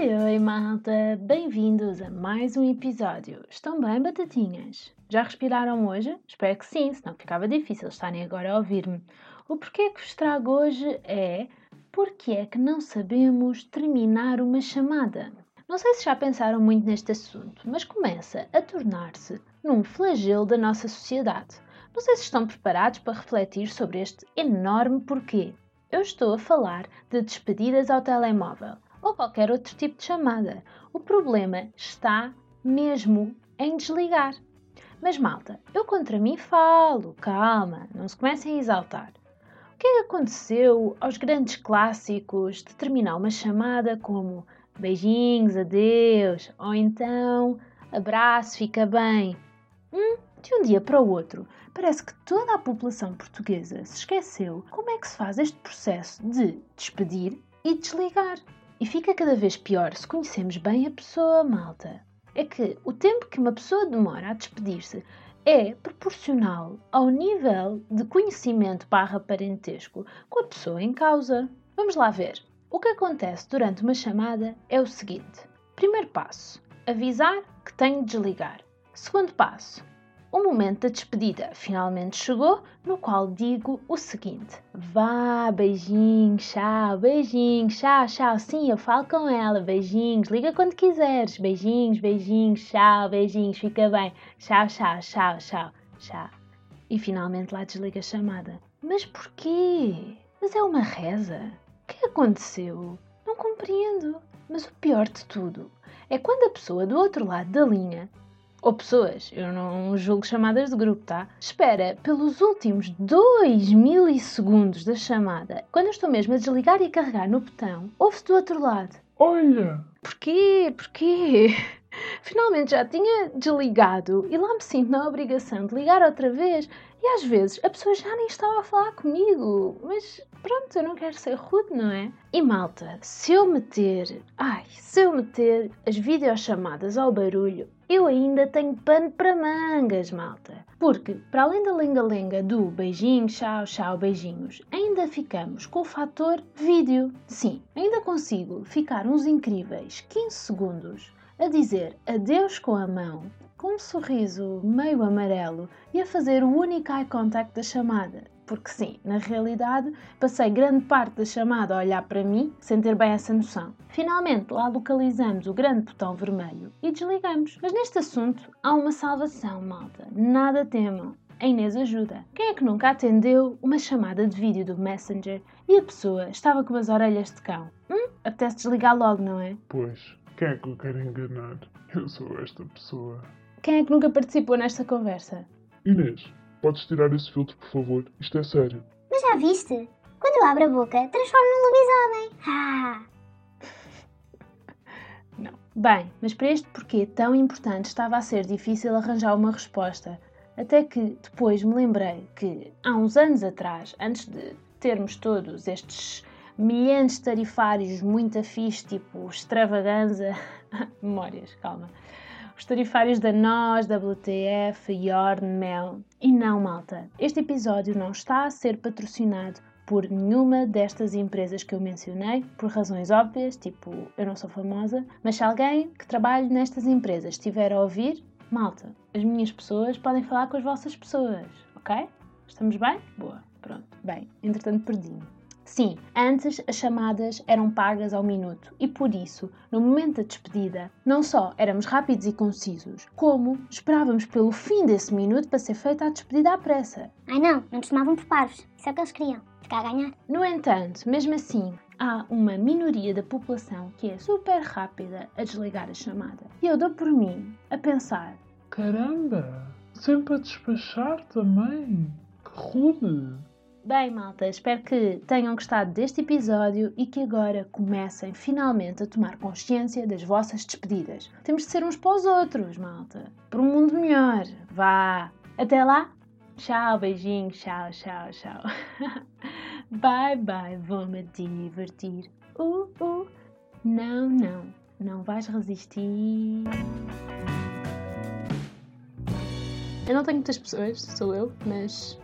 Oi, oi, malta! Bem-vindos a mais um episódio. Estão bem, batatinhas? Já respiraram hoje? Espero que sim, senão ficava difícil estarem agora a ouvir-me. O porquê que vos trago hoje é porque é que não sabemos terminar uma chamada. Não sei se já pensaram muito neste assunto, mas começa a tornar-se num flagelo da nossa sociedade. Não sei se estão preparados para refletir sobre este enorme porquê. Eu estou a falar de despedidas ao telemóvel ou qualquer outro tipo de chamada. O problema está mesmo em desligar. Mas malta, eu contra mim falo, calma, não se comecem a exaltar. O que é que aconteceu aos grandes clássicos de terminar uma chamada como beijinhos, adeus, ou então abraço, fica bem? Hum, de um dia para o outro, parece que toda a população portuguesa se esqueceu como é que se faz este processo de despedir e desligar. E fica cada vez pior se conhecemos bem a pessoa, malta. É que o tempo que uma pessoa demora a despedir-se é proporcional ao nível de conhecimento barra parentesco com a pessoa em causa. Vamos lá ver. O que acontece durante uma chamada é o seguinte: primeiro passo, avisar que tenho de desligar. Segundo passo, o momento da despedida finalmente chegou, no qual digo o seguinte: Vá, beijinhos, tchau, beijinhos, tchau, tchau. Sim, eu falo com ela, beijinhos, liga quando quiseres, beijinhos, beijinhos, tchau, beijinhos, fica bem, tchau, tchau, tchau, tchau, tchau. E finalmente lá desliga a chamada. Mas porquê? Mas é uma reza? O que aconteceu? Não compreendo. Mas o pior de tudo é quando a pessoa do outro lado da linha ou pessoas, eu não julgo chamadas de grupo, tá? Espera pelos últimos 2 milissegundos da chamada, quando eu estou mesmo a desligar e a carregar no botão, ouve-se do outro lado. Olha! Porquê? Porquê? Finalmente já tinha desligado e lá me sinto na obrigação de ligar outra vez e às vezes a pessoa já nem estava a falar comigo, mas pronto, eu não quero ser rude, não é? E malta, se eu meter, ai, se eu meter as videochamadas ao barulho, eu ainda tenho pano para mangas, malta. Porque, para além da lenga-lenga do beijinho, tchau, tchau, beijinhos, ainda ficamos com o fator vídeo. Sim, ainda consigo ficar uns incríveis 15 segundos a dizer adeus com a mão com um sorriso meio amarelo e a fazer o único eye contact da chamada. Porque sim, na realidade, passei grande parte da chamada a olhar para mim sem ter bem essa noção. Finalmente, lá localizamos o grande botão vermelho e desligamos. Mas neste assunto há uma salvação, malta. Nada temam. A Inês ajuda. Quem é que nunca atendeu uma chamada de vídeo do Messenger e a pessoa estava com as orelhas de cão? Hum? Apetece desligar logo, não é? Pois, quem é que eu quero enganar? Eu sou esta pessoa. Quem é que nunca participou nesta conversa? Inês, podes tirar esse filtro, por favor? Isto é sério. Mas já viste? Quando eu abro a boca, transformo num lobisomem. Ah! Não. Bem, mas para este porquê tão importante estava a ser difícil arranjar uma resposta. Até que depois me lembrei que há uns anos atrás, antes de termos todos estes milhares de tarifários muito afixos, tipo extravaganza, memórias, calma os tarifários da NOS, WTF, Yorn, Mel. E não, malta, este episódio não está a ser patrocinado por nenhuma destas empresas que eu mencionei, por razões óbvias, tipo eu não sou famosa, mas se alguém que trabalhe nestas empresas estiver a ouvir, malta, as minhas pessoas podem falar com as vossas pessoas, ok? Estamos bem? Boa, pronto, bem, entretanto perdi-me. Sim, antes as chamadas eram pagas ao minuto e por isso, no momento da despedida, não só éramos rápidos e concisos, como esperávamos pelo fim desse minuto para ser feita a despedida à pressa. Ai não, não nos tomavam por parvos. Isso é o que eles queriam. Ficar a ganhar. No entanto, mesmo assim, há uma minoria da população que é super rápida a desligar a chamada. E eu dou por mim a pensar: Caramba, sempre a despachar também. Que rude! Bem, malta, espero que tenham gostado deste episódio e que agora comecem finalmente a tomar consciência das vossas despedidas. Temos de ser uns para os outros, malta. Para um mundo melhor. Vá! Até lá! Tchau, beijinho, tchau, tchau, tchau. bye, bye, vou-me divertir. Uh, uh. Não, não, não vais resistir. Eu não tenho muitas pessoas, sou eu, mas